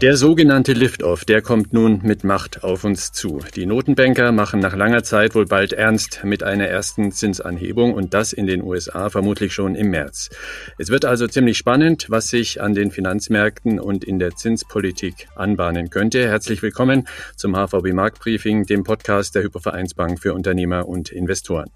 Der sogenannte Lift-Off, der kommt nun mit Macht auf uns zu. Die Notenbanker machen nach langer Zeit wohl bald ernst mit einer ersten Zinsanhebung und das in den USA vermutlich schon im März. Es wird also ziemlich spannend, was sich an den Finanzmärkten und in der Zinspolitik anbahnen könnte. Herzlich willkommen zum HVB Marktbriefing, dem Podcast der Hypovereinsbank für Unternehmer und Investoren.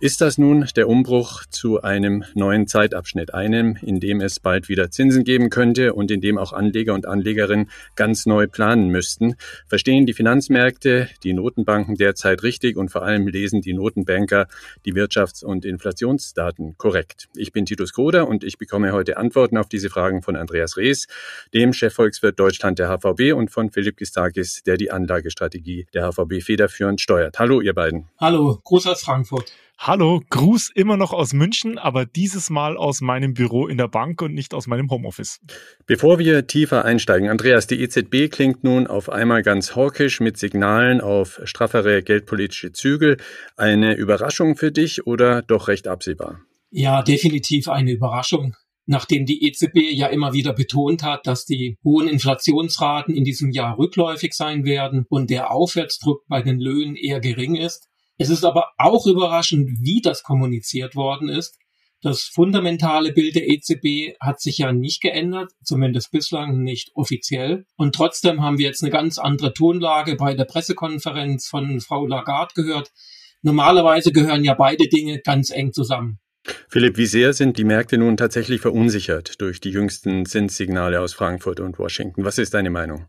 Ist das nun der Umbruch zu einem neuen Zeitabschnitt, einem, in dem es bald wieder Zinsen geben könnte und in dem auch Anleger und Anlegerinnen ganz neu planen müssten? Verstehen die Finanzmärkte die Notenbanken derzeit richtig und vor allem lesen die Notenbanker die Wirtschafts- und Inflationsdaten korrekt? Ich bin Titus Koder und ich bekomme heute Antworten auf diese Fragen von Andreas Rees, dem Chefvolkswirt Deutschland der HVB und von Philipp Gistakis, der die Anlagestrategie der HVB federführend steuert. Hallo, ihr beiden. Hallo, Gruß aus Frankfurt. Hallo, Gruß immer noch aus München, aber dieses Mal aus meinem Büro in der Bank und nicht aus meinem Homeoffice. Bevor wir tiefer einsteigen, Andreas, die EZB klingt nun auf einmal ganz hawkisch mit Signalen auf straffere geldpolitische Zügel. Eine Überraschung für dich oder doch recht absehbar? Ja, definitiv eine Überraschung. Nachdem die EZB ja immer wieder betont hat, dass die hohen Inflationsraten in diesem Jahr rückläufig sein werden und der Aufwärtsdruck bei den Löhnen eher gering ist, es ist aber auch überraschend, wie das kommuniziert worden ist. Das fundamentale Bild der EZB hat sich ja nicht geändert, zumindest bislang nicht offiziell. Und trotzdem haben wir jetzt eine ganz andere Tonlage bei der Pressekonferenz von Frau Lagarde gehört. Normalerweise gehören ja beide Dinge ganz eng zusammen. Philipp, wie sehr sind die Märkte nun tatsächlich verunsichert durch die jüngsten Zinssignale aus Frankfurt und Washington? Was ist deine Meinung?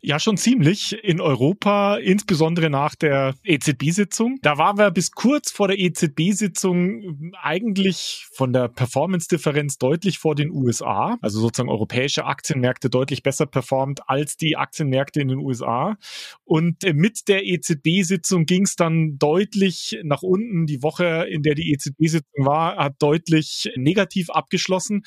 Ja, schon ziemlich in Europa, insbesondere nach der EZB-Sitzung. Da waren wir bis kurz vor der EZB-Sitzung eigentlich von der Performance-Differenz deutlich vor den USA, also sozusagen europäische Aktienmärkte deutlich besser performt als die Aktienmärkte in den USA. Und mit der EZB-Sitzung ging es dann deutlich nach unten. Die Woche, in der die EZB-Sitzung war, hat deutlich negativ abgeschlossen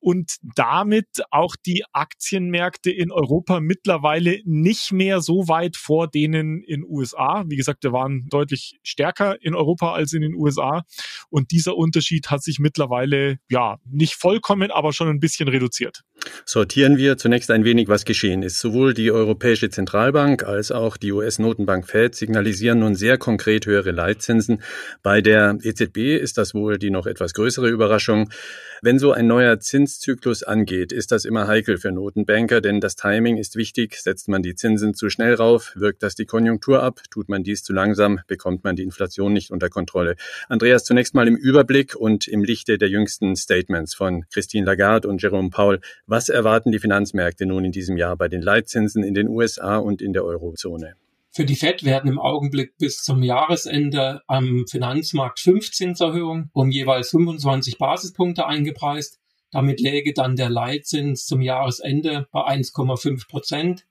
und damit auch die Aktienmärkte in Europa mittlerweile mittlerweile nicht mehr so weit vor denen in USA. Wie gesagt, wir waren deutlich stärker in Europa als in den USA. Und dieser Unterschied hat sich mittlerweile, ja, nicht vollkommen, aber schon ein bisschen reduziert. Sortieren wir zunächst ein wenig, was geschehen ist. Sowohl die Europäische Zentralbank als auch die US-Notenbank Fed signalisieren nun sehr konkret höhere Leitzinsen. Bei der EZB ist das wohl die noch etwas größere Überraschung. Wenn so ein neuer Zinszyklus angeht, ist das immer heikel für Notenbanker, denn das Timing ist wichtig. Setzt man die Zinsen zu schnell rauf, wirkt das die Konjunktur ab. Tut man dies zu langsam, bekommt man die Inflation nicht unter Kontrolle. Andreas, zunächst mal im Überblick und im Lichte der jüngsten Statements von Christine Lagarde und Jerome Paul. Was erwarten die Finanzmärkte nun in diesem Jahr bei den Leitzinsen in den USA und in der Eurozone? Für die Fed werden im Augenblick bis zum Jahresende am Finanzmarkt fünf Zinserhöhungen um jeweils 25 Basispunkte eingepreist. Damit läge dann der Leitzins zum Jahresende bei 1,5 Prozent.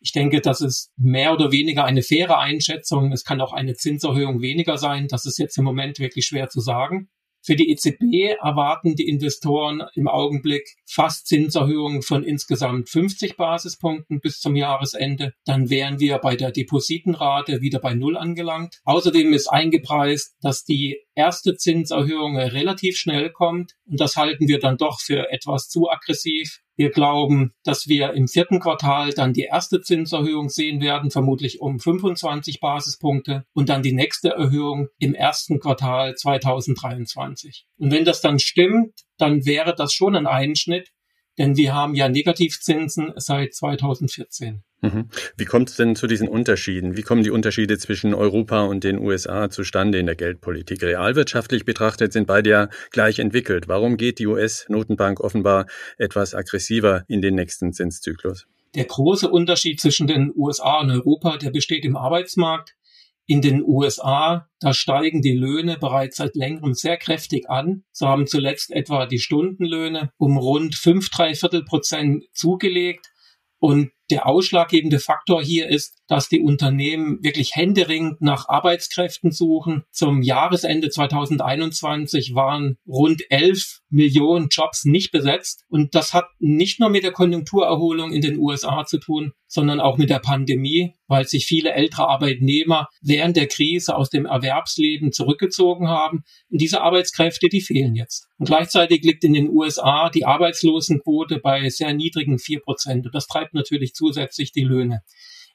Ich denke, das ist mehr oder weniger eine faire Einschätzung. Es kann auch eine Zinserhöhung weniger sein. Das ist jetzt im Moment wirklich schwer zu sagen. Für die EZB erwarten die Investoren im Augenblick fast Zinserhöhungen von insgesamt 50 Basispunkten bis zum Jahresende. Dann wären wir bei der Depositenrate wieder bei Null angelangt. Außerdem ist eingepreist, dass die erste Zinserhöhung relativ schnell kommt. Und das halten wir dann doch für etwas zu aggressiv. Wir glauben, dass wir im vierten Quartal dann die erste Zinserhöhung sehen werden, vermutlich um 25 Basispunkte und dann die nächste Erhöhung im ersten Quartal 2023. Und wenn das dann stimmt, dann wäre das schon ein Einschnitt, denn wir haben ja Negativzinsen seit 2014. Mhm. Wie kommt es denn zu diesen Unterschieden? Wie kommen die Unterschiede zwischen Europa und den USA zustande in der Geldpolitik? Realwirtschaftlich betrachtet sind beide ja gleich entwickelt. Warum geht die US-Notenbank offenbar etwas aggressiver in den nächsten Zinszyklus? Der große Unterschied zwischen den USA und Europa, der besteht im Arbeitsmarkt. In den USA, da steigen die Löhne bereits seit längerem sehr kräftig an. So haben zuletzt etwa die Stundenlöhne um rund fünf, drei Viertel Prozent zugelegt. Und der ausschlaggebende Faktor hier ist, dass die Unternehmen wirklich händeringend nach Arbeitskräften suchen. Zum Jahresende 2021 waren rund 11 Millionen Jobs nicht besetzt. Und das hat nicht nur mit der Konjunkturerholung in den USA zu tun, sondern auch mit der Pandemie, weil sich viele ältere Arbeitnehmer während der Krise aus dem Erwerbsleben zurückgezogen haben. Und diese Arbeitskräfte, die fehlen jetzt. Und gleichzeitig liegt in den USA die Arbeitslosenquote bei sehr niedrigen vier Prozent. Und das treibt natürlich zusätzlich die Löhne.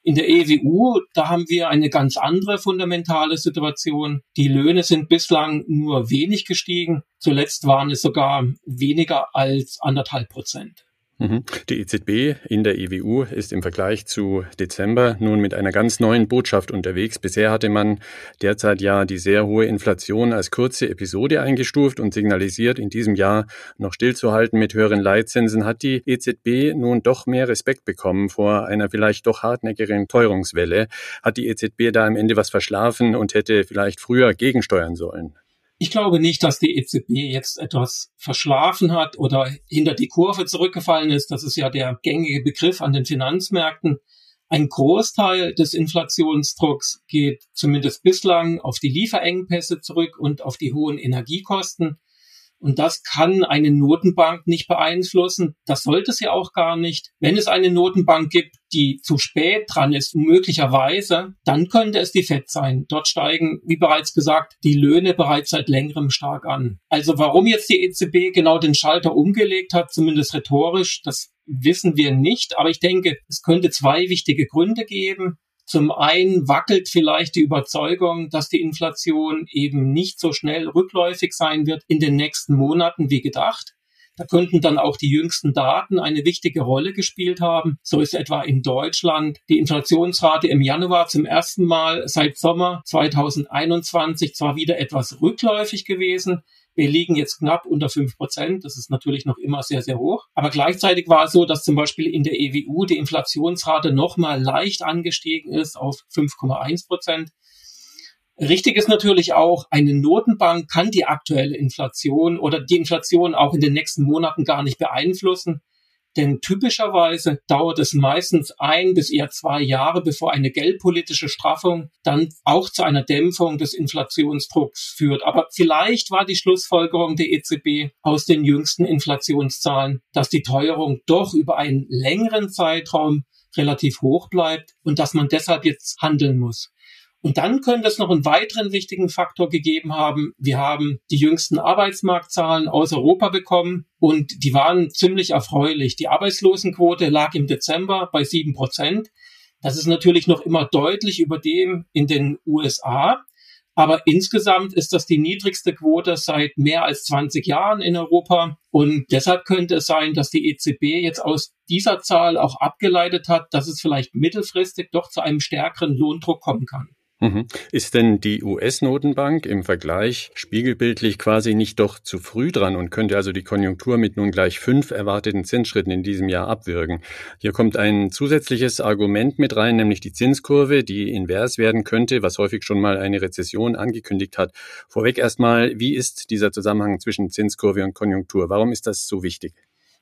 In der EWU, da haben wir eine ganz andere fundamentale Situation. Die Löhne sind bislang nur wenig gestiegen. Zuletzt waren es sogar weniger als anderthalb Prozent. Mhm. Die EZB in der EWU ist im Vergleich zu Dezember nun mit einer ganz neuen Botschaft unterwegs. Bisher hatte man derzeit ja die sehr hohe Inflation als kurze Episode eingestuft und signalisiert, in diesem Jahr noch stillzuhalten mit höheren Leitzinsen. Hat die EZB nun doch mehr Respekt bekommen vor einer vielleicht doch hartnäckigeren Teuerungswelle? Hat die EZB da am Ende was verschlafen und hätte vielleicht früher gegensteuern sollen? Ich glaube nicht, dass die EZB jetzt etwas verschlafen hat oder hinter die Kurve zurückgefallen ist. Das ist ja der gängige Begriff an den Finanzmärkten. Ein Großteil des Inflationsdrucks geht zumindest bislang auf die Lieferengpässe zurück und auf die hohen Energiekosten. Und das kann eine Notenbank nicht beeinflussen. Das sollte sie auch gar nicht. Wenn es eine Notenbank gibt, die zu spät dran ist, möglicherweise, dann könnte es die FED sein. Dort steigen, wie bereits gesagt, die Löhne bereits seit längerem stark an. Also warum jetzt die EZB genau den Schalter umgelegt hat, zumindest rhetorisch, das wissen wir nicht. Aber ich denke, es könnte zwei wichtige Gründe geben. Zum einen wackelt vielleicht die Überzeugung, dass die Inflation eben nicht so schnell rückläufig sein wird in den nächsten Monaten wie gedacht. Da könnten dann auch die jüngsten Daten eine wichtige Rolle gespielt haben. So ist etwa in Deutschland die Inflationsrate im Januar zum ersten Mal seit Sommer 2021 zwar wieder etwas rückläufig gewesen, wir liegen jetzt knapp unter fünf Prozent. Das ist natürlich noch immer sehr, sehr hoch. Aber gleichzeitig war es so, dass zum Beispiel in der EWU die Inflationsrate nochmal leicht angestiegen ist auf 5,1 Prozent. Richtig ist natürlich auch, eine Notenbank kann die aktuelle Inflation oder die Inflation auch in den nächsten Monaten gar nicht beeinflussen. Denn typischerweise dauert es meistens ein bis eher zwei Jahre, bevor eine geldpolitische Straffung dann auch zu einer Dämpfung des Inflationsdrucks führt. Aber vielleicht war die Schlussfolgerung der EZB aus den jüngsten Inflationszahlen, dass die Teuerung doch über einen längeren Zeitraum relativ hoch bleibt und dass man deshalb jetzt handeln muss. Und dann könnte es noch einen weiteren wichtigen Faktor gegeben haben. Wir haben die jüngsten Arbeitsmarktzahlen aus Europa bekommen und die waren ziemlich erfreulich. Die Arbeitslosenquote lag im Dezember bei sieben Prozent. Das ist natürlich noch immer deutlich über dem in den USA. Aber insgesamt ist das die niedrigste Quote seit mehr als 20 Jahren in Europa. Und deshalb könnte es sein, dass die EZB jetzt aus dieser Zahl auch abgeleitet hat, dass es vielleicht mittelfristig doch zu einem stärkeren Lohndruck kommen kann. Mhm. Ist denn die US-Notenbank im Vergleich spiegelbildlich quasi nicht doch zu früh dran und könnte also die Konjunktur mit nun gleich fünf erwarteten Zinsschritten in diesem Jahr abwürgen? Hier kommt ein zusätzliches Argument mit rein, nämlich die Zinskurve, die invers werden könnte, was häufig schon mal eine Rezession angekündigt hat. Vorweg erstmal, wie ist dieser Zusammenhang zwischen Zinskurve und Konjunktur? Warum ist das so wichtig?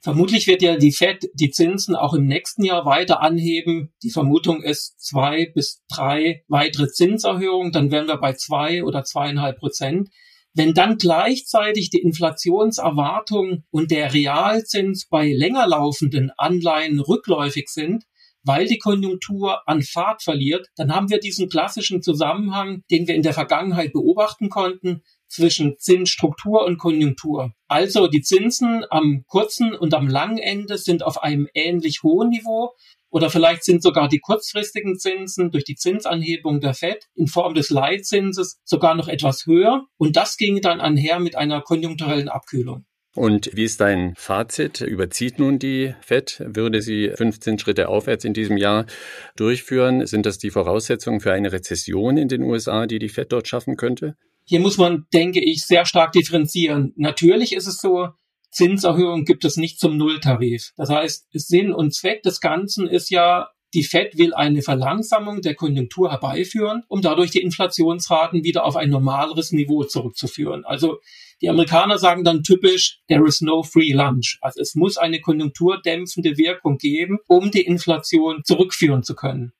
Vermutlich wird ja die Fed die Zinsen auch im nächsten Jahr weiter anheben. Die Vermutung ist zwei bis drei weitere Zinserhöhungen. Dann wären wir bei zwei oder zweieinhalb Prozent. Wenn dann gleichzeitig die Inflationserwartung und der Realzins bei länger laufenden Anleihen rückläufig sind, weil die Konjunktur an Fahrt verliert, dann haben wir diesen klassischen Zusammenhang, den wir in der Vergangenheit beobachten konnten zwischen Zinsstruktur und Konjunktur. Also die Zinsen am kurzen und am langen Ende sind auf einem ähnlich hohen Niveau oder vielleicht sind sogar die kurzfristigen Zinsen durch die Zinsanhebung der Fed in Form des Leitzinses sogar noch etwas höher und das ging dann einher mit einer konjunkturellen Abkühlung. Und wie ist dein Fazit? Überzieht nun die FED? Würde sie 15 Schritte aufwärts in diesem Jahr durchführen? Sind das die Voraussetzungen für eine Rezession in den USA, die die FED dort schaffen könnte? Hier muss man, denke ich, sehr stark differenzieren. Natürlich ist es so, Zinserhöhung gibt es nicht zum Nulltarif. Das heißt, Sinn und Zweck des Ganzen ist ja, die Fed will eine Verlangsamung der Konjunktur herbeiführen, um dadurch die Inflationsraten wieder auf ein normaleres Niveau zurückzuführen. Also die Amerikaner sagen dann typisch, there is no free lunch. Also es muss eine konjunkturdämpfende Wirkung geben, um die Inflation zurückführen zu können.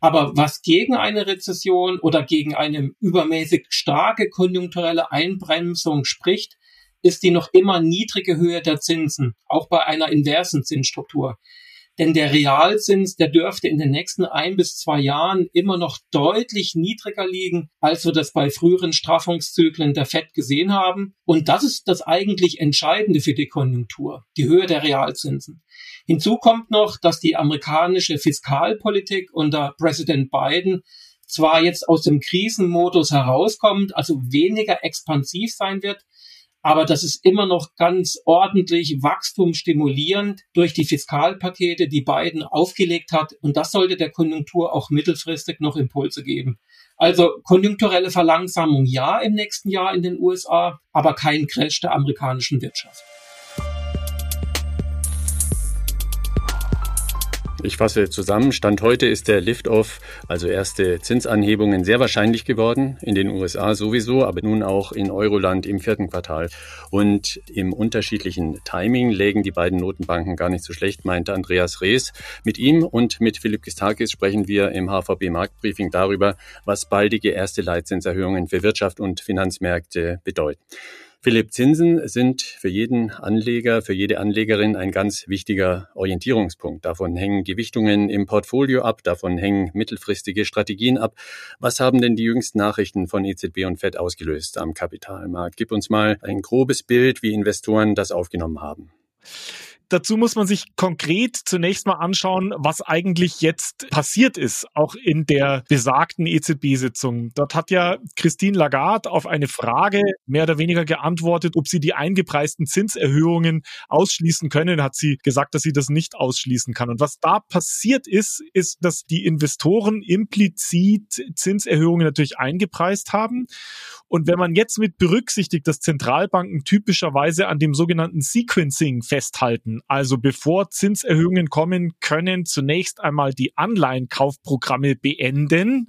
Aber was gegen eine Rezession oder gegen eine übermäßig starke konjunkturelle Einbremsung spricht, ist die noch immer niedrige Höhe der Zinsen, auch bei einer inversen Zinsstruktur. Denn der Realzins, der dürfte in den nächsten ein bis zwei Jahren immer noch deutlich niedriger liegen, als wir das bei früheren Straffungszyklen der FED gesehen haben. Und das ist das eigentlich Entscheidende für die Konjunktur, die Höhe der Realzinsen. Hinzu kommt noch, dass die amerikanische Fiskalpolitik unter Präsident Biden zwar jetzt aus dem Krisenmodus herauskommt, also weniger expansiv sein wird, aber das ist immer noch ganz ordentlich wachstumsstimulierend durch die Fiskalpakete, die Biden aufgelegt hat. Und das sollte der Konjunktur auch mittelfristig noch Impulse geben. Also konjunkturelle Verlangsamung ja im nächsten Jahr in den USA, aber kein Crash der amerikanischen Wirtschaft. Ich fasse zusammen. Stand heute ist der Lift-Off, also erste Zinsanhebungen, sehr wahrscheinlich geworden. In den USA sowieso, aber nun auch in Euroland im vierten Quartal. Und im unterschiedlichen Timing lägen die beiden Notenbanken gar nicht so schlecht, meinte Andreas Rees. Mit ihm und mit Philipp Gistakis sprechen wir im HVB Marktbriefing darüber, was baldige erste Leitzinserhöhungen für Wirtschaft und Finanzmärkte bedeuten. Philipp, Zinsen sind für jeden Anleger, für jede Anlegerin ein ganz wichtiger Orientierungspunkt. Davon hängen Gewichtungen im Portfolio ab, davon hängen mittelfristige Strategien ab. Was haben denn die jüngsten Nachrichten von EZB und Fed ausgelöst am Kapitalmarkt? Gib uns mal ein grobes Bild, wie Investoren das aufgenommen haben. Dazu muss man sich konkret zunächst mal anschauen, was eigentlich jetzt passiert ist, auch in der besagten EZB-Sitzung. Dort hat ja Christine Lagarde auf eine Frage mehr oder weniger geantwortet, ob sie die eingepreisten Zinserhöhungen ausschließen können. Hat sie gesagt, dass sie das nicht ausschließen kann. Und was da passiert ist, ist, dass die Investoren implizit Zinserhöhungen natürlich eingepreist haben. Und wenn man jetzt mit berücksichtigt, dass Zentralbanken typischerweise an dem sogenannten Sequencing festhalten, also bevor Zinserhöhungen kommen, können zunächst einmal die Anleihenkaufprogramme beenden.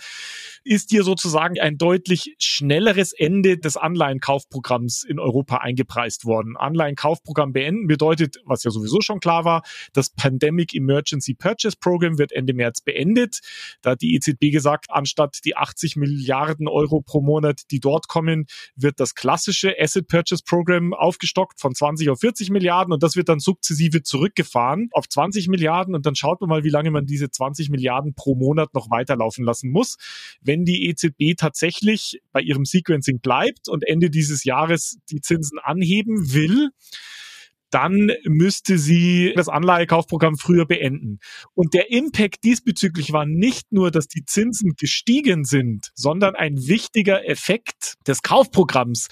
Ist hier sozusagen ein deutlich schnelleres Ende des Anleihenkaufprogramms in Europa eingepreist worden. Anleihenkaufprogramm beenden bedeutet, was ja sowieso schon klar war, das Pandemic Emergency Purchase Program wird Ende März beendet. Da hat die EZB gesagt, anstatt die 80 Milliarden Euro pro Monat, die dort kommen, wird das klassische Asset Purchase Program aufgestockt von 20 auf 40 Milliarden und das wird dann sukzessive sukzessive zurückgefahren auf 20 Milliarden und dann schaut man mal, wie lange man diese 20 Milliarden pro Monat noch weiterlaufen lassen muss. Wenn die EZB tatsächlich bei ihrem Sequencing bleibt und Ende dieses Jahres die Zinsen anheben will, dann müsste sie das Anleihekaufprogramm früher beenden. Und der Impact diesbezüglich war nicht nur, dass die Zinsen gestiegen sind, sondern ein wichtiger Effekt des Kaufprogramms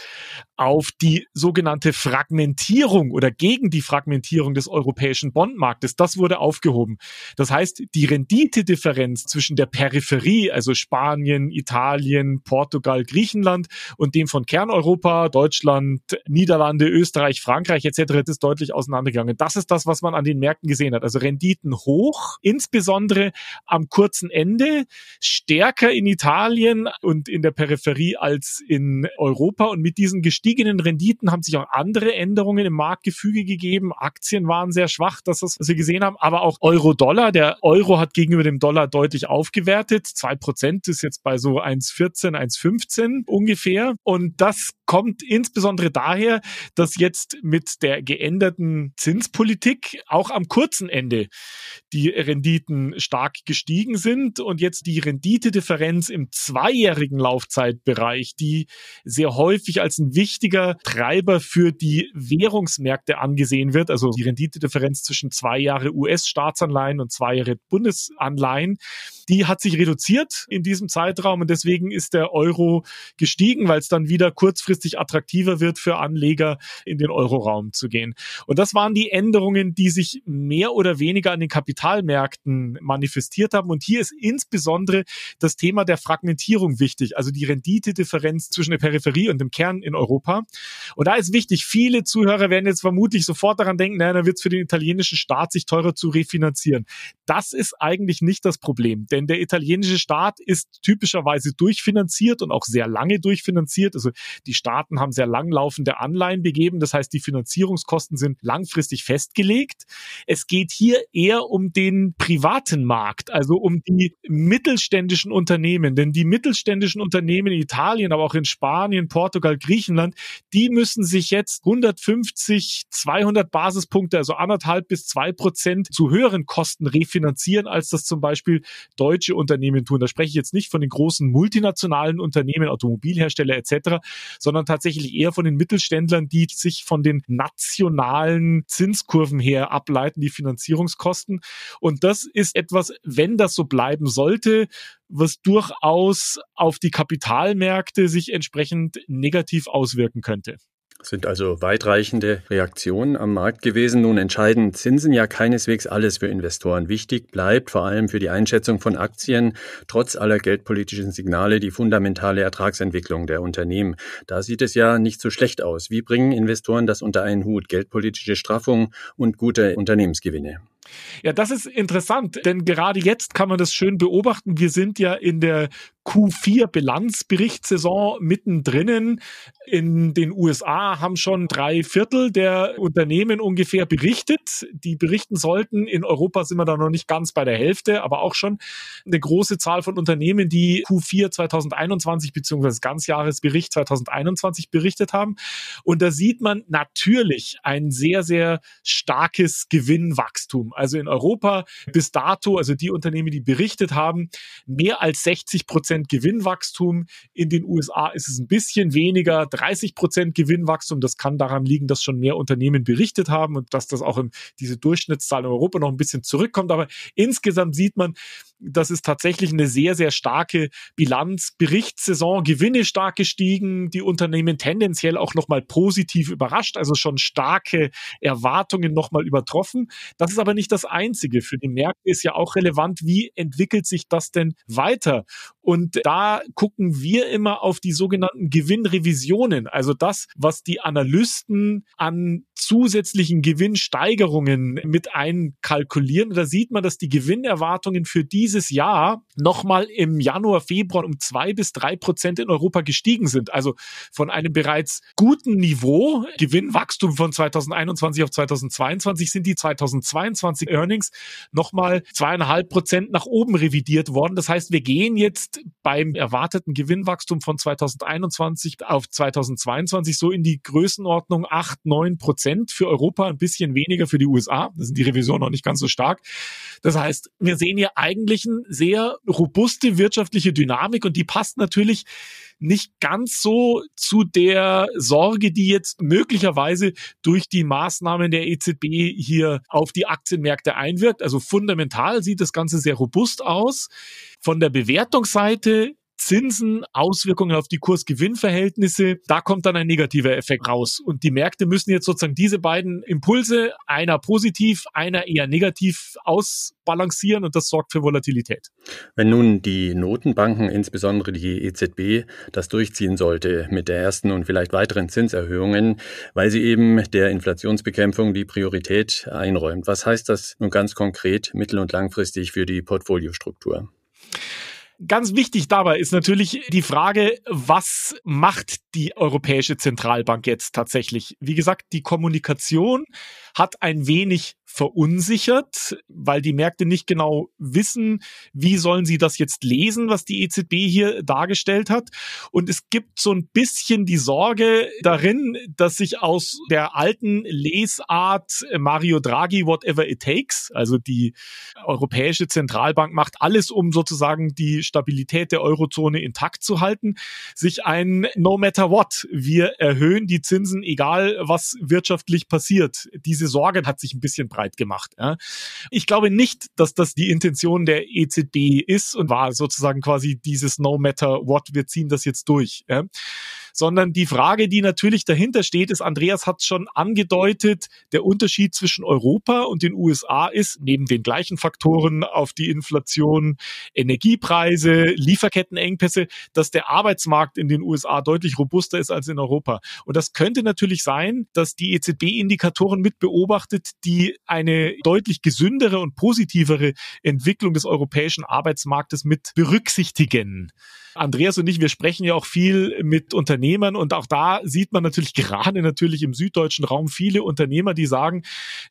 auf die sogenannte Fragmentierung oder gegen die Fragmentierung des europäischen Bondmarktes. Das wurde aufgehoben. Das heißt, die Renditedifferenz zwischen der Peripherie, also Spanien, Italien, Portugal, Griechenland und dem von Kerneuropa, Deutschland, Niederlande, Österreich, Frankreich etc. ist deutlich auseinandergegangen. Das ist das, was man an den Märkten gesehen hat. Also Renditen hoch, insbesondere am kurzen Ende, stärker in Italien und in der Peripherie als in Europa und mit diesen gestiegenen Renditen haben sich auch andere Änderungen im Marktgefüge gegeben. Aktien waren sehr schwach, das ist, was wir gesehen haben, aber auch Euro-Dollar. Der Euro hat gegenüber dem Dollar deutlich aufgewertet. Zwei Prozent ist jetzt bei so 1,14, 1,15 ungefähr. Und das kommt insbesondere daher, dass jetzt mit der geänderten Zinspolitik auch am kurzen Ende die Renditen stark gestiegen sind und jetzt die Renditedifferenz im zweijährigen Laufzeitbereich, die sehr häufig als ein wichtiger Treiber für die Währungsmärkte angesehen wird, also die Renditedifferenz zwischen zwei Jahre US-Staatsanleihen und zwei Jahre Bundesanleihen, die hat sich reduziert in diesem Zeitraum und deswegen ist der Euro gestiegen, weil es dann wieder kurzfristig attraktiver wird für Anleger in den Euroraum zu gehen. Und das waren die Änderungen, die sich mehr oder weniger an den Kapitalmärkten manifestiert haben. Und hier ist insbesondere das Thema der Fragmentierung wichtig, also die Renditedifferenz zwischen der Peripherie und dem Kern in Europa. Und da ist wichtig, viele Zuhörer werden jetzt vermutlich sofort daran denken, naja, dann wird es für den italienischen Staat sich teurer zu refinanzieren. Das ist eigentlich nicht das Problem, denn der italienische Staat ist typischerweise durchfinanziert und auch sehr lange durchfinanziert. Also die Staaten haben sehr langlaufende Anleihen begeben. Das heißt, die Finanzierungskosten sind langfristig festgelegt. Es geht hier eher um den privaten Markt, also um die mittelständischen Unternehmen. Denn die mittelständischen Unternehmen in Italien, aber auch in Spanien, Portugal, Griechenland, die müssen sich jetzt 150, 200 Basispunkte, also anderthalb bis zwei Prozent zu höheren Kosten refinanzieren, als das zum Beispiel deutsche Unternehmen tun. Da spreche ich jetzt nicht von den großen multinationalen Unternehmen, Automobilhersteller etc., sondern tatsächlich eher von den Mittelständlern, die sich von den nationalen Zinskurven her ableiten, die Finanzierungskosten. Und das ist etwas, wenn das so bleiben sollte, was durchaus auf die Kapitalmärkte sich entsprechend negativ auswirken könnte sind also weitreichende Reaktionen am Markt gewesen. Nun entscheiden Zinsen ja keineswegs alles für Investoren. Wichtig bleibt vor allem für die Einschätzung von Aktien trotz aller geldpolitischen Signale die fundamentale Ertragsentwicklung der Unternehmen. Da sieht es ja nicht so schlecht aus. Wie bringen Investoren das unter einen Hut? Geldpolitische Straffung und gute Unternehmensgewinne. Ja, das ist interessant, denn gerade jetzt kann man das schön beobachten. Wir sind ja in der Q4 Bilanzberichtssaison mittendrin. In den USA haben schon drei Viertel der Unternehmen ungefähr berichtet. Die berichten sollten. In Europa sind wir da noch nicht ganz bei der Hälfte, aber auch schon eine große Zahl von Unternehmen, die Q4 2021 bzw. Ganzjahresbericht 2021 berichtet haben. Und da sieht man natürlich ein sehr, sehr starkes Gewinnwachstum. Also in Europa bis dato, also die Unternehmen, die berichtet haben, mehr als 60 Prozent Prozent Gewinnwachstum. In den USA ist es ein bisschen weniger, 30 Prozent Gewinnwachstum. Das kann daran liegen, dass schon mehr Unternehmen berichtet haben und dass das auch in diese Durchschnittszahl in Europa noch ein bisschen zurückkommt. Aber insgesamt sieht man, das ist tatsächlich eine sehr, sehr starke Bilanz. Berichtssaison, Gewinne stark gestiegen, die Unternehmen tendenziell auch nochmal positiv überrascht, also schon starke Erwartungen nochmal übertroffen. Das ist aber nicht das Einzige. Für die Märkte ist ja auch relevant, wie entwickelt sich das denn weiter? Und da gucken wir immer auf die sogenannten Gewinnrevisionen, also das, was die Analysten an zusätzlichen Gewinnsteigerungen mit einkalkulieren. Da sieht man, dass die Gewinnerwartungen für dieses Jahr nochmal im Januar, Februar um zwei bis drei Prozent in Europa gestiegen sind. Also von einem bereits guten Niveau, Gewinnwachstum von 2021 auf 2022 sind die 2022 Earnings nochmal zweieinhalb Prozent nach oben revidiert worden. Das heißt, wir gehen jetzt beim erwarteten Gewinnwachstum von 2021 auf 2022 so in die Größenordnung acht, neun Prozent für Europa, ein bisschen weniger für die USA. Da sind die Revisionen noch nicht ganz so stark. Das heißt, wir sehen hier eigentlich eine sehr robuste wirtschaftliche Dynamik und die passt natürlich nicht ganz so zu der Sorge, die jetzt möglicherweise durch die Maßnahmen der EZB hier auf die Aktienmärkte einwirkt. Also fundamental sieht das Ganze sehr robust aus. Von der Bewertungsseite Zinsen, Auswirkungen auf die Kurs-Gewinn-Verhältnisse, da kommt dann ein negativer Effekt raus. Und die Märkte müssen jetzt sozusagen diese beiden Impulse, einer positiv, einer eher negativ ausbalancieren und das sorgt für Volatilität. Wenn nun die Notenbanken, insbesondere die EZB, das durchziehen sollte mit der ersten und vielleicht weiteren Zinserhöhungen, weil sie eben der Inflationsbekämpfung die Priorität einräumt. Was heißt das nun ganz konkret mittel- und langfristig für die Portfoliostruktur? Ganz wichtig dabei ist natürlich die Frage, was macht die Europäische Zentralbank jetzt tatsächlich? Wie gesagt, die Kommunikation hat ein wenig verunsichert, weil die Märkte nicht genau wissen, wie sollen sie das jetzt lesen, was die EZB hier dargestellt hat. Und es gibt so ein bisschen die Sorge darin, dass sich aus der alten Lesart Mario Draghi, whatever it takes, also die Europäische Zentralbank macht alles, um sozusagen die Stabilität der Eurozone intakt zu halten, sich ein No matter what, wir erhöhen die Zinsen, egal was wirtschaftlich passiert. Diese Sorge hat sich ein bisschen breit gemacht. Ja. Ich glaube nicht, dass das die Intention der EZB ist und war sozusagen quasi dieses No matter what, wir ziehen das jetzt durch. Ja sondern die Frage, die natürlich dahinter steht, ist, Andreas hat schon angedeutet, der Unterschied zwischen Europa und den USA ist, neben den gleichen Faktoren auf die Inflation, Energiepreise, Lieferkettenengpässe, dass der Arbeitsmarkt in den USA deutlich robuster ist als in Europa. Und das könnte natürlich sein, dass die EZB-Indikatoren mit beobachtet, die eine deutlich gesündere und positivere Entwicklung des europäischen Arbeitsmarktes mit berücksichtigen. Andreas und ich, wir sprechen ja auch viel mit Unternehmern und auch da sieht man natürlich gerade natürlich im süddeutschen Raum viele Unternehmer, die sagen,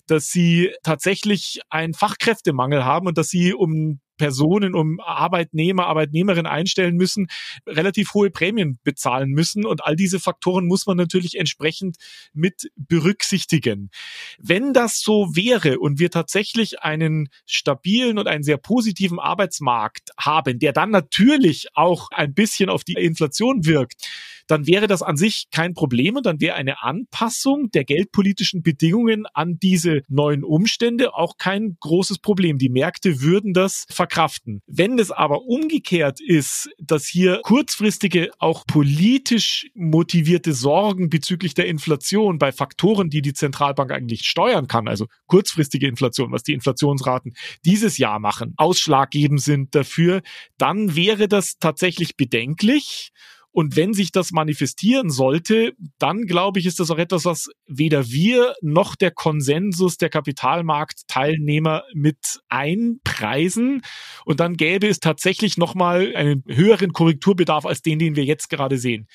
dass sie tatsächlich einen Fachkräftemangel haben und dass sie um Personen, um Arbeitnehmer, Arbeitnehmerinnen einstellen müssen, relativ hohe Prämien bezahlen müssen. Und all diese Faktoren muss man natürlich entsprechend mit berücksichtigen. Wenn das so wäre und wir tatsächlich einen stabilen und einen sehr positiven Arbeitsmarkt haben, der dann natürlich auch ein bisschen auf die Inflation wirkt, dann wäre das an sich kein Problem und dann wäre eine Anpassung der geldpolitischen Bedingungen an diese neuen Umstände auch kein großes Problem. Die Märkte würden das verkraften. Wenn es aber umgekehrt ist, dass hier kurzfristige, auch politisch motivierte Sorgen bezüglich der Inflation bei Faktoren, die die Zentralbank eigentlich steuern kann, also kurzfristige Inflation, was die Inflationsraten dieses Jahr machen, ausschlaggebend sind dafür, dann wäre das tatsächlich bedenklich. Und wenn sich das manifestieren sollte, dann glaube ich, ist das auch etwas, was weder wir noch der Konsensus der Kapitalmarktteilnehmer mit einpreisen. Und dann gäbe es tatsächlich nochmal einen höheren Korrekturbedarf als den, den wir jetzt gerade sehen.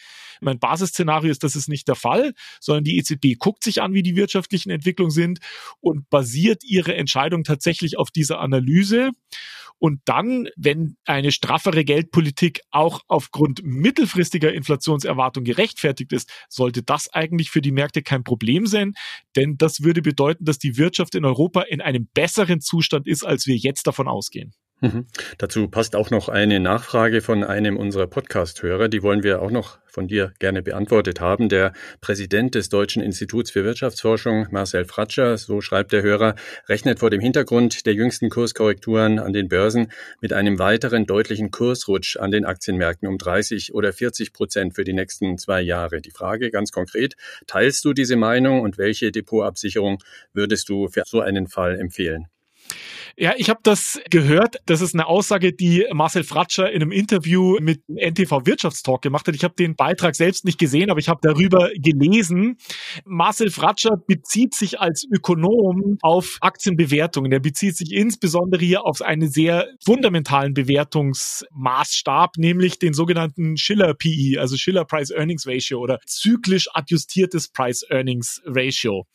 Mein Basisszenario ist, das ist nicht der Fall, sondern die EZB guckt sich an, wie die wirtschaftlichen Entwicklungen sind und basiert ihre Entscheidung tatsächlich auf dieser Analyse. Und dann, wenn eine straffere Geldpolitik auch aufgrund mittelfristiger Inflationserwartung gerechtfertigt ist, sollte das eigentlich für die Märkte kein Problem sein, denn das würde bedeuten, dass die Wirtschaft in Europa in einem besseren Zustand ist, als wir jetzt davon ausgehen. Mhm. Dazu passt auch noch eine Nachfrage von einem unserer Podcast-Hörer. Die wollen wir auch noch von dir gerne beantwortet haben. Der Präsident des Deutschen Instituts für Wirtschaftsforschung, Marcel Fratscher, so schreibt der Hörer, rechnet vor dem Hintergrund der jüngsten Kurskorrekturen an den Börsen mit einem weiteren deutlichen Kursrutsch an den Aktienmärkten um 30 oder 40 Prozent für die nächsten zwei Jahre. Die Frage ganz konkret, teilst du diese Meinung und welche Depotabsicherung würdest du für so einen Fall empfehlen? Ja, ich habe das gehört. Das ist eine Aussage, die Marcel Fratscher in einem Interview mit NTV Wirtschaftstalk gemacht hat. Ich habe den Beitrag selbst nicht gesehen, aber ich habe darüber gelesen. Marcel Fratscher bezieht sich als Ökonom auf Aktienbewertungen. Er bezieht sich insbesondere hier auf einen sehr fundamentalen Bewertungsmaßstab, nämlich den sogenannten Schiller PE, also Schiller Price Earnings Ratio oder zyklisch adjustiertes Price Earnings Ratio.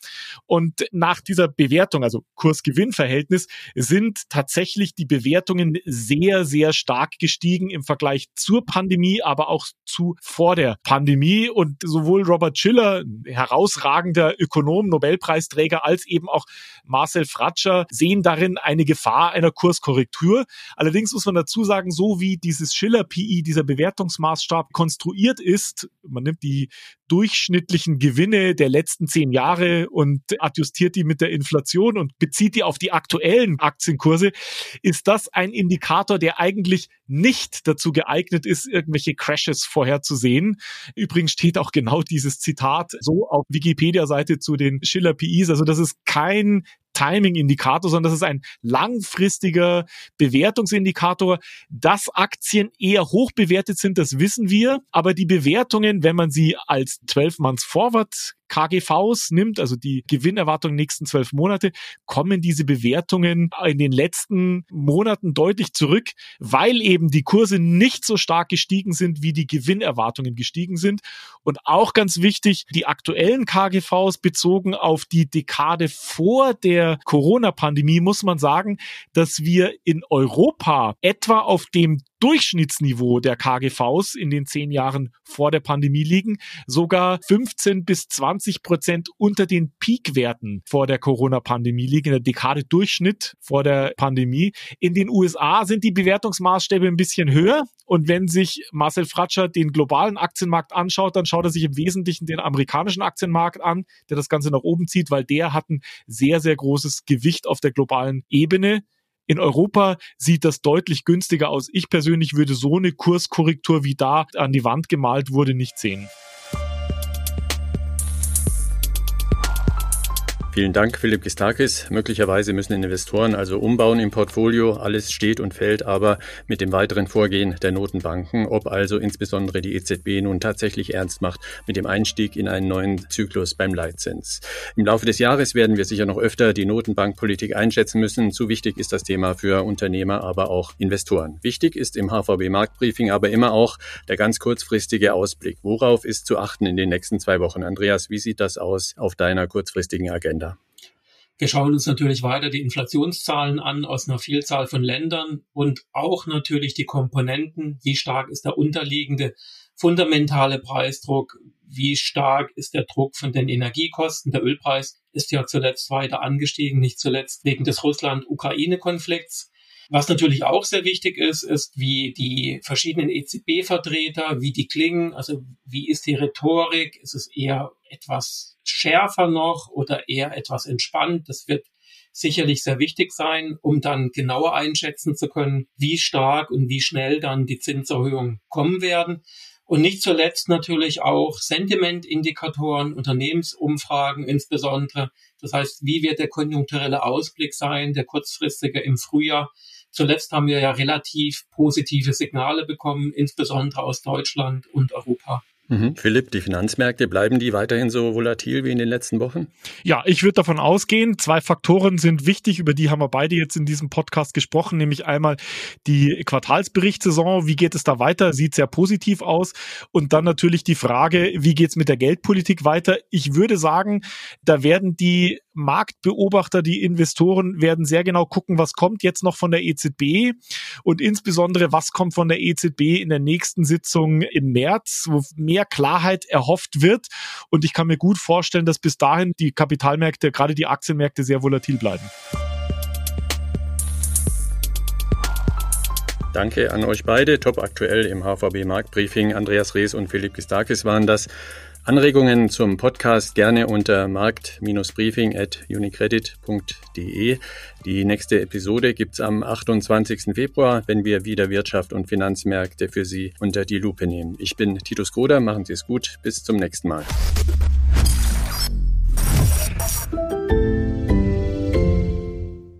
Und nach dieser Bewertung, also Kurs-Gewinn-Verhältnis, sind tatsächlich die Bewertungen sehr, sehr stark gestiegen im Vergleich zur Pandemie, aber auch zu vor der Pandemie. Und sowohl Robert Schiller, herausragender Ökonom, Nobelpreisträger, als eben auch Marcel Fratscher sehen darin eine Gefahr einer Kurskorrektur. Allerdings muss man dazu sagen, so wie dieses Schiller-PI, dieser Bewertungsmaßstab konstruiert ist, man nimmt die durchschnittlichen Gewinne der letzten zehn Jahre und adjustiert die mit der Inflation und bezieht die auf die aktuellen Aktienkurse, ist das ein Indikator, der eigentlich nicht dazu geeignet ist, irgendwelche Crashes vorherzusehen. Übrigens steht auch genau dieses Zitat so auf Wikipedia-Seite zu den Schiller PIs. Also das ist kein Timing-Indikator, sondern das ist ein langfristiger Bewertungsindikator. Dass Aktien eher hoch bewertet sind, das wissen wir. Aber die Bewertungen, wenn man sie als 12 Months Forward KGVs nimmt, also die Gewinnerwartung nächsten zwölf Monate, kommen diese Bewertungen in den letzten Monaten deutlich zurück, weil eben die Kurse nicht so stark gestiegen sind, wie die Gewinnerwartungen gestiegen sind. Und auch ganz wichtig, die aktuellen KGVs bezogen auf die Dekade vor der Corona-Pandemie muss man sagen, dass wir in Europa etwa auf dem Durchschnittsniveau der KGVs in den zehn Jahren vor der Pandemie liegen, sogar 15 bis 20 Prozent unter den Peakwerten vor der Corona-Pandemie liegen, in der Dekade Durchschnitt vor der Pandemie. In den USA sind die Bewertungsmaßstäbe ein bisschen höher. Und wenn sich Marcel Fratscher den globalen Aktienmarkt anschaut, dann schaut er sich im Wesentlichen den amerikanischen Aktienmarkt an, der das Ganze nach oben zieht, weil der hat ein sehr, sehr großes Gewicht auf der globalen Ebene. In Europa sieht das deutlich günstiger aus. Ich persönlich würde so eine Kurskorrektur wie da an die Wand gemalt wurde nicht sehen. Vielen Dank, Philipp Gistakis. Möglicherweise müssen Investoren also umbauen im Portfolio. Alles steht und fällt aber mit dem weiteren Vorgehen der Notenbanken, ob also insbesondere die EZB nun tatsächlich ernst macht mit dem Einstieg in einen neuen Zyklus beim Leitzins. Im Laufe des Jahres werden wir sicher noch öfter die Notenbankpolitik einschätzen müssen. Zu wichtig ist das Thema für Unternehmer, aber auch Investoren. Wichtig ist im HVB Marktbriefing aber immer auch der ganz kurzfristige Ausblick. Worauf ist zu achten in den nächsten zwei Wochen? Andreas, wie sieht das aus auf deiner kurzfristigen Agenda? Wir schauen uns natürlich weiter die Inflationszahlen an aus einer Vielzahl von Ländern und auch natürlich die Komponenten, wie stark ist der unterliegende fundamentale Preisdruck, wie stark ist der Druck von den Energiekosten. Der Ölpreis ist ja zuletzt weiter angestiegen, nicht zuletzt wegen des Russland-Ukraine-Konflikts. Was natürlich auch sehr wichtig ist, ist, wie die verschiedenen EZB-Vertreter, wie die klingen, also wie ist die Rhetorik, ist es eher etwas schärfer noch oder eher etwas entspannt. Das wird sicherlich sehr wichtig sein, um dann genauer einschätzen zu können, wie stark und wie schnell dann die Zinserhöhungen kommen werden. Und nicht zuletzt natürlich auch Sentimentindikatoren, Unternehmensumfragen insbesondere. Das heißt, wie wird der konjunkturelle Ausblick sein, der kurzfristige im Frühjahr? Zuletzt haben wir ja relativ positive Signale bekommen, insbesondere aus Deutschland und Europa. Mhm. Philipp, die Finanzmärkte, bleiben die weiterhin so volatil wie in den letzten Wochen? Ja, ich würde davon ausgehen, zwei Faktoren sind wichtig, über die haben wir beide jetzt in diesem Podcast gesprochen, nämlich einmal die Quartalsberichtssaison, wie geht es da weiter, sieht sehr positiv aus und dann natürlich die Frage, wie geht es mit der Geldpolitik weiter? Ich würde sagen, da werden die Marktbeobachter, die Investoren werden sehr genau gucken, was kommt jetzt noch von der EZB und insbesondere, was kommt von der EZB in der nächsten Sitzung im März, wo mehr Klarheit erhofft wird. Und ich kann mir gut vorstellen, dass bis dahin die Kapitalmärkte, gerade die Aktienmärkte, sehr volatil bleiben. Danke an euch beide. Top aktuell im HVB Marktbriefing. Andreas Rees und Philipp Gistakis waren das. Anregungen zum Podcast gerne unter markt-briefing at unicredit.de. Die nächste Episode gibt's am 28. Februar, wenn wir wieder Wirtschaft und Finanzmärkte für Sie unter die Lupe nehmen. Ich bin Titus Groder, machen Sie es gut, bis zum nächsten Mal.